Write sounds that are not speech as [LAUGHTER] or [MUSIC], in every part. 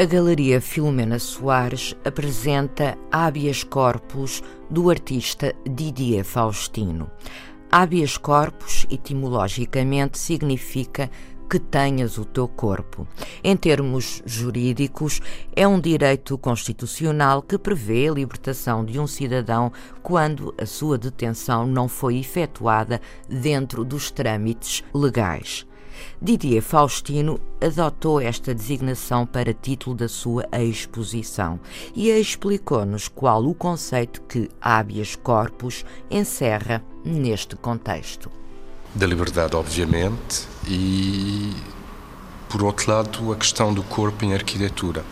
A Galeria Filomena Soares apresenta Habeas Corpus do artista Didier Faustino. Habeas corpus, etimologicamente, significa que tenhas o teu corpo. Em termos jurídicos, é um direito constitucional que prevê a libertação de um cidadão quando a sua detenção não foi efetuada dentro dos trâmites legais. Didier Faustino adotou esta designação para título da sua exposição e explicou-nos qual o conceito que habeas corpus encerra neste contexto. Da liberdade, obviamente, e por outro lado, a questão do corpo em arquitetura,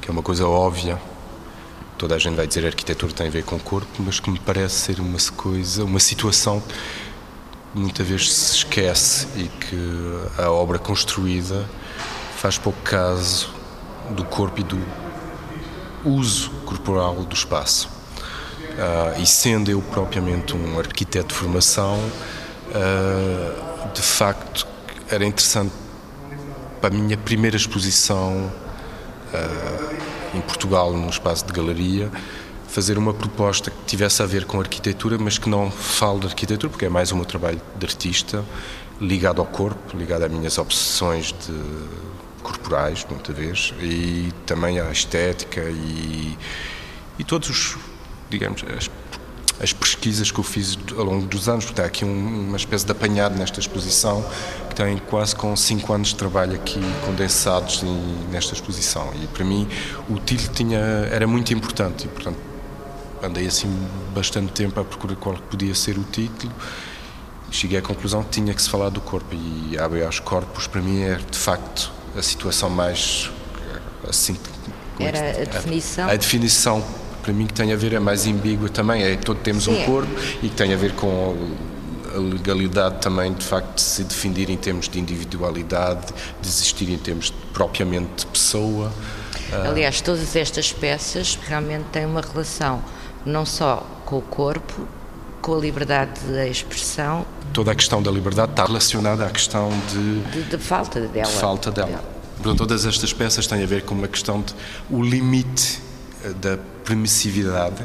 que é uma coisa óbvia. Toda a gente vai dizer que arquitetura tem a ver com o corpo, mas que me parece ser uma coisa, uma situação muitas vezes se esquece e que a obra construída faz pouco caso do corpo e do uso corporal do espaço. Uh, e sendo eu propriamente um arquiteto de formação, uh, de facto era interessante para a minha primeira exposição uh, em Portugal, num espaço de galeria, fazer uma proposta que tivesse a ver com arquitetura, mas que não fale de arquitetura, porque é mais o meu trabalho de artista, ligado ao corpo, ligado às minhas obsessões de corporais, muitas vezes, e também à estética e, e todos os, digamos, as, as pesquisas que eu fiz ao longo dos anos, porque há aqui um, uma espécie de apanhado nesta exposição que tem quase com cinco anos de trabalho aqui condensados em, nesta exposição. E para mim o título tinha, era muito importante e portanto andei assim bastante tempo a procurar qual podia ser o título cheguei à conclusão que tinha que se falar do corpo e aos corpos para mim é de facto a situação mais assim era a definição? A, a, definição para mim que tem a ver é mais ambígua também é todo temos Sim. um corpo e que tem a ver com a legalidade também de facto de se definir em termos de individualidade de existir em termos de, propriamente de pessoa. Aliás, todas estas peças realmente têm uma relação não só com o corpo, com a liberdade de expressão. Toda a questão da liberdade está relacionada à questão de. de, de falta dela. De falta dela. dela. Portanto, todas estas peças têm a ver com uma questão de. o limite eh, da permissividade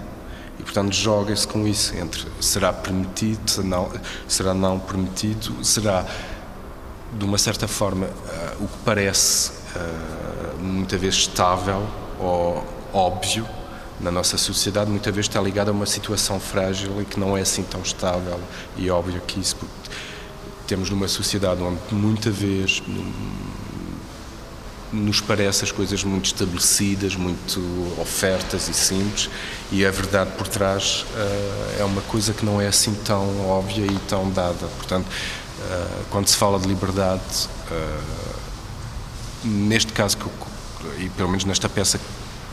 e, portanto, joga-se com isso entre será permitido, será não, será não permitido, será, de uma certa forma, uh, o que parece uh, muitas vezes estável ou óbvio na nossa sociedade muitas vezes está ligada a uma situação frágil e que não é assim tão estável e óbvio que isso temos numa sociedade onde muita vez nos parece as coisas muito estabelecidas, muito ofertas e simples e a verdade por trás uh, é uma coisa que não é assim tão óbvia e tão dada. Portanto, uh, quando se fala de liberdade, uh, neste caso, e pelo menos nesta peça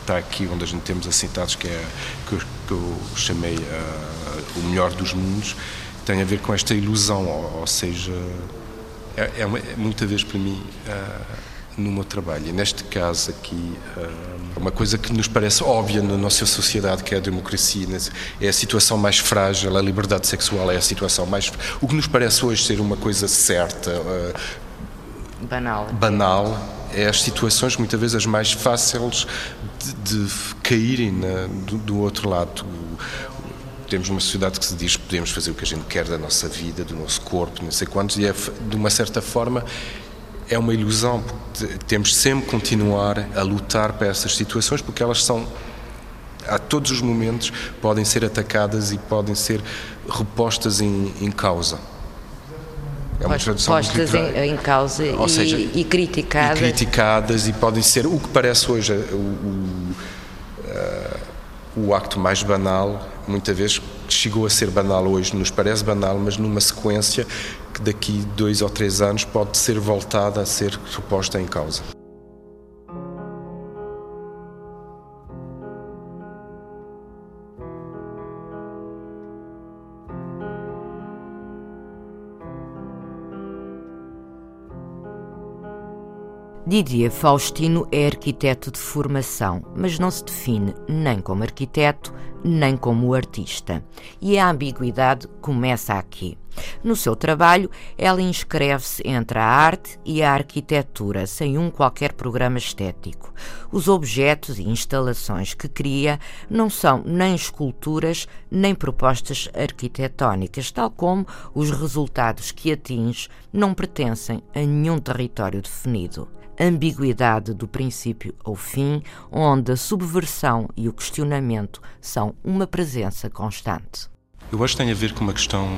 está aqui onde a gente temos assentados, que é que eu, que eu chamei uh, o melhor dos mundos, tem a ver com esta ilusão, ou, ou seja, é, é, é, muita vez para mim uh, no meu trabalho. E neste caso aqui, uh, uma coisa que nos parece óbvia na nossa sociedade, que é a democracia, né? é a situação mais frágil, a liberdade sexual é a situação mais. O que nos parece hoje ser uma coisa certa. banal. Banal é as situações muitas vezes as mais fáceis de, de caírem na, do, do, outro lado. Temos uma sociedade que se diz que podemos fazer o que a gente quer da nossa vida, do nosso corpo, não sei quantos, e é, de uma certa forma é uma ilusão, porque temos sempre que continuar a lutar para essas situações, porque elas são a todos os momentos podem ser atacadas e podem ser repostas em, em causa. É uma tradução postas em, em, causa e, seja, e, criticadas. E criticadas e podem ser o que parece hoje o, o, uh, o acto mais banal, muitas vezes chegou a ser banal hoje, nos parece banal, mas numa sequência que daqui dois ou três anos pode ser voltada a ser reposta em causa. Didier Faustino é arquiteto de formação, mas não se define nem como arquiteto, nem como artista. E a ambiguidade começa aqui. No seu trabalho, ela inscreve-se entre a arte e a arquitetura, sem um qualquer programa estético. Os objetos e instalações que cria não são nem esculturas nem propostas arquitetónicas, tal como os resultados que atinge não pertencem a nenhum território definido ambiguidade do princípio ao fim, onde a subversão e o questionamento são uma presença constante. Eu acho que tem a ver com uma questão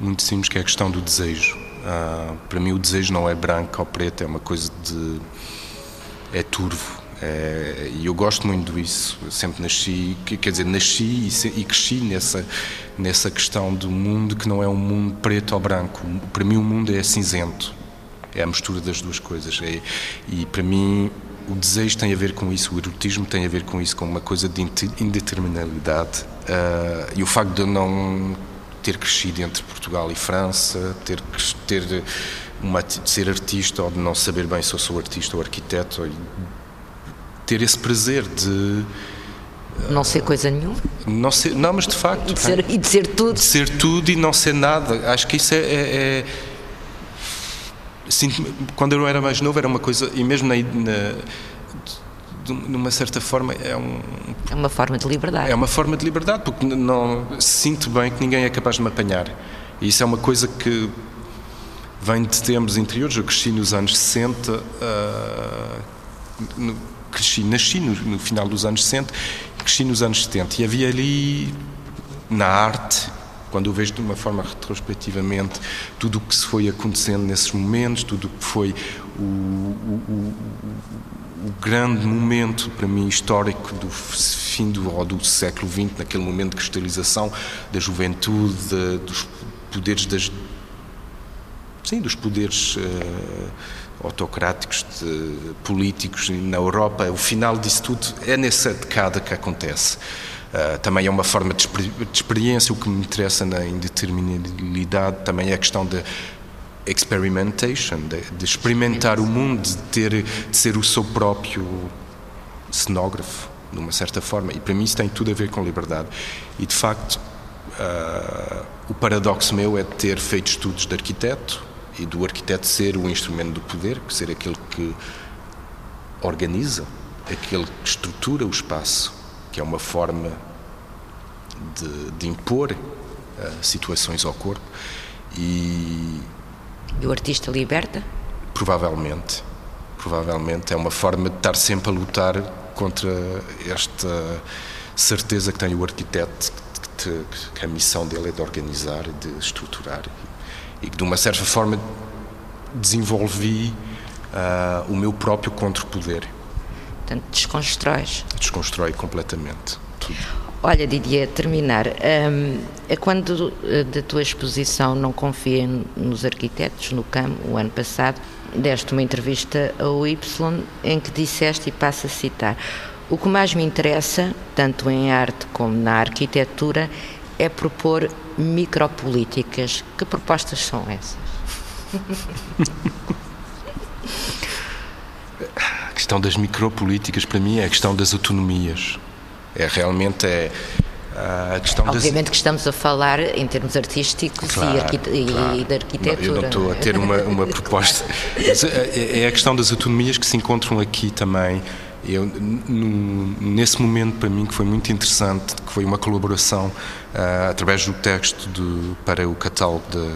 muito simples, que é a questão do desejo. Ah, para mim, o desejo não é branco ou preto, é uma coisa de. é turvo. É, e eu gosto muito disso. Eu sempre nasci, quer dizer, nasci e, e, cresci nessa, nessa questão do mundo que não é um mundo preto ou branco. Para mim, o mundo é cinzento. É a mistura das duas coisas. É, e para mim, o desejo tem a ver com isso, o erotismo tem a ver com isso, com uma coisa de indeterminabilidade. Uh, e o facto de eu não ter crescido entre Portugal e França, ter, ter uma, de ser artista ou de não saber bem se eu sou artista ou arquiteto, ter esse prazer de não ser coisa nenhuma? Não, ser, não mas de facto. E de, ser, e de ser tudo. De ser tudo e não ser nada. Acho que isso é. é, é quando eu era mais novo, era uma coisa. E mesmo na, na numa certa forma é um é uma forma de liberdade. é uma forma de liberdade porque não sinto bem que ninguém é capaz de me apanhar. E isso é uma coisa que vem de tempos interiores. Eu cresci nos anos 60 uh, ah, no, cresci nasci no, no, final dos anos 60 cresci nos anos 70 e havia ali na arte quando eu vejo de uma forma retrospectivamente tudo o que se foi acontecendo nesses momentos, tudo o que foi o, o, o, o grande momento para mim histórico do fim do, ou do século XX, naquele momento de cristalização da juventude, de, dos poderes das sim, dos poderes uh, autocráticos de, políticos na Europa, o final disso tudo é nessa decada que acontece. Uh, também é uma forma de, de, experiência, o que me interessa na indeterminabilidade também é a questão de experimentation, de, de experimentar o mundo, de, ter, de ser o seu próprio cenógrafo, de uma certa forma. E para mim isso tem tudo a ver com liberdade. E de facto, uh, o paradoxo meu é ter feito estudos de arquiteto e do arquiteto ser o instrumento do poder, ser aquele que organiza, aquele que estrutura o espaço, que é uma forma de, de impor uh, situações ao corpo. E e o artista liberta? Provavelmente. Provavelmente. É uma forma de estar sempre a lutar contra esta certeza que tem o arquiteto, que, que a missão dele é de organizar, de estruturar. E que, de uma certa forma, desenvolvi uh, o meu próprio contra-poder. Portanto, desconstróis? Desconstrói completamente. Tudo. Olha, Didier, terminar. Um, é quando eh, da tua exposição Não Confia nos Arquitetos, no CAM, o ano passado, deste uma entrevista ao Y em que disseste, e passo a citar: O que mais me interessa, tanto em arte como na arquitetura, é propor micropolíticas. Que propostas são essas? [LAUGHS] Questão das micropolíticas, para mim, é a questão das autonomias é realmente é, a questão Obviamente das... que estamos a falar em termos artísticos claro, e, arquite... claro. e, de arquitetura. Não, eu não estou a ter uma, uma [LAUGHS] proposta. Mas é, é a questão das autonomias que se encontram aqui também. Eu, no, nesse momento, para mim, que foi muito interessante, que foi uma colaboração uh, através do texto de, para o catálogo de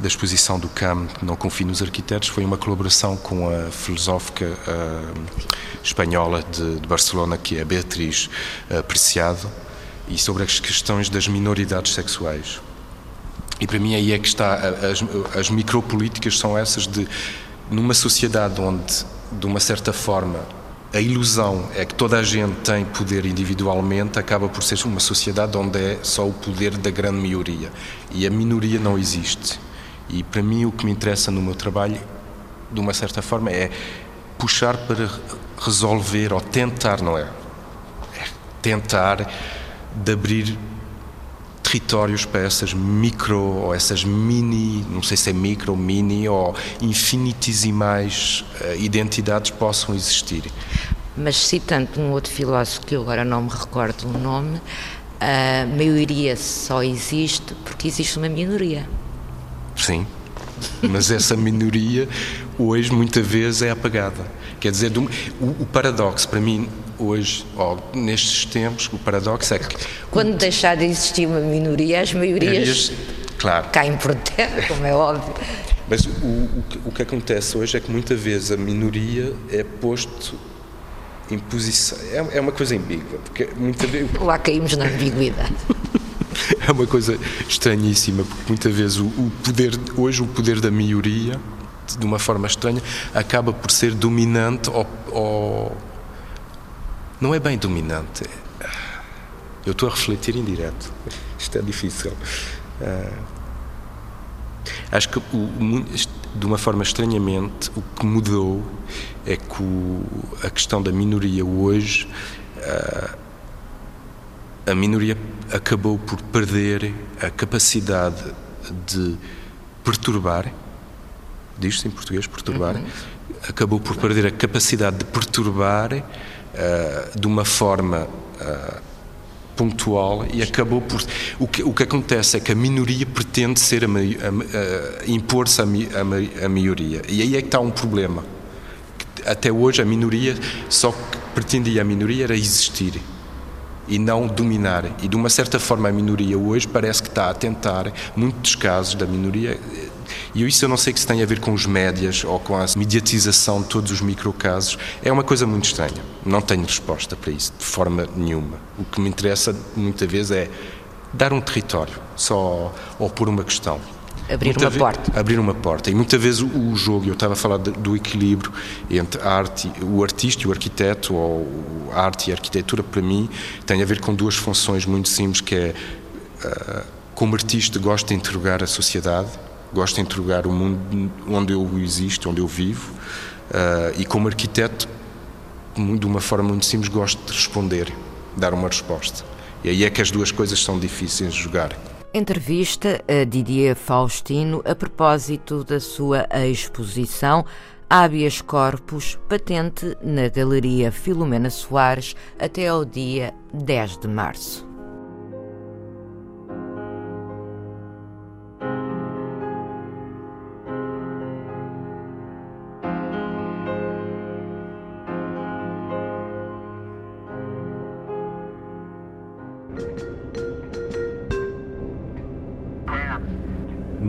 da exposição do CAM Não Confio nos Arquitetos foi uma colaboração com a filosófica uh, espanhola de, de, Barcelona, que é Beatriz uh, Preciado, e sobre as questões das minoridades sexuais. E para mim aí é que está, as, as micropolíticas são essas de, numa sociedade onde, de uma certa forma, a ilusão é que toda a gente tem poder individualmente, acaba por ser uma sociedade onde é só o poder da grande maioria. E a minoria não existe. E para mim o que me interessa no meu trabalho, de uma certa forma, é puxar para resolver ou tentar, não é? é tentar de abrir, territórios para essas micro ou essas mini, não sei se é micro, mini ou infinitesimais uh, identidades possam existir. Mas citando um outro filósofo que eu agora não me recordo o nome, a maioria só existe porque existe uma minoria. Sim, mas essa minoria hoje muitas vezes é apagada. Quer dizer, o, o paradoxo para mim hoje, nestes tempos, o paradoxo é que. Quando deixar de existir uma minoria, as maiorias claro. caem por terra, como é óbvio. Mas o, o, o que acontece hoje é que muitas vezes a minoria é posto em posição. É, é uma coisa ambígua, porque muitas vezes. Lá caímos na ambiguidade. [LAUGHS] é uma coisa estranhíssima, porque muitas vezes o, o poder, hoje o poder da maioria, de uma forma estranha, acaba por ser dominante ou, ou não é bem dominante. Eu estou a refletir em direto. Isto é difícil. Uh, acho que, o, de uma forma estranhamente, o que mudou é que o, a questão da minoria hoje, uh, a minoria acabou por perder a capacidade de perturbar, diz-se em português, perturbar, uhum. acabou por perder a capacidade de perturbar uh, de uma forma uh, pontual e acabou por. O que, o que acontece é que a minoria pretende ser a, a, a impor-se a, maioria. E aí é que está um problema. Até hoje a minoria só que pretendia a minoria era existir e não dominar. E de uma certa forma a minoria hoje parece que está a tentar, muitos casos da minoria, e isso eu não sei que se tem a ver com os médias ou com a mediatização de todos os microcasos. É uma coisa muito estranha. Não tenho resposta para isso, de forma nenhuma. O que me interessa muitas vezes é dar um território, só ou por uma questão. Abrir Muita uma vez, porta. Abrir uma porta. E muitas vezes o, jogo, eu estava a falar de, do equilíbrio entre arte, o artista e o arquiteto, ou a arte e a arquitetura, para mim, tem a ver com duas funções muito simples, que é, uh, como artista, gosto de interrogar a sociedade, gosto de interrogar o mundo onde eu existo, onde eu vivo, uh, e como arquiteto, de uma forma muito simples, gosto de responder, dar uma resposta. E aí é que as duas coisas são difíceis de jogar. Entrevista a Didier Faustino a propósito da sua exposição Habeas Corpus, patente na Galeria Filomena Soares até ao dia 10 de março.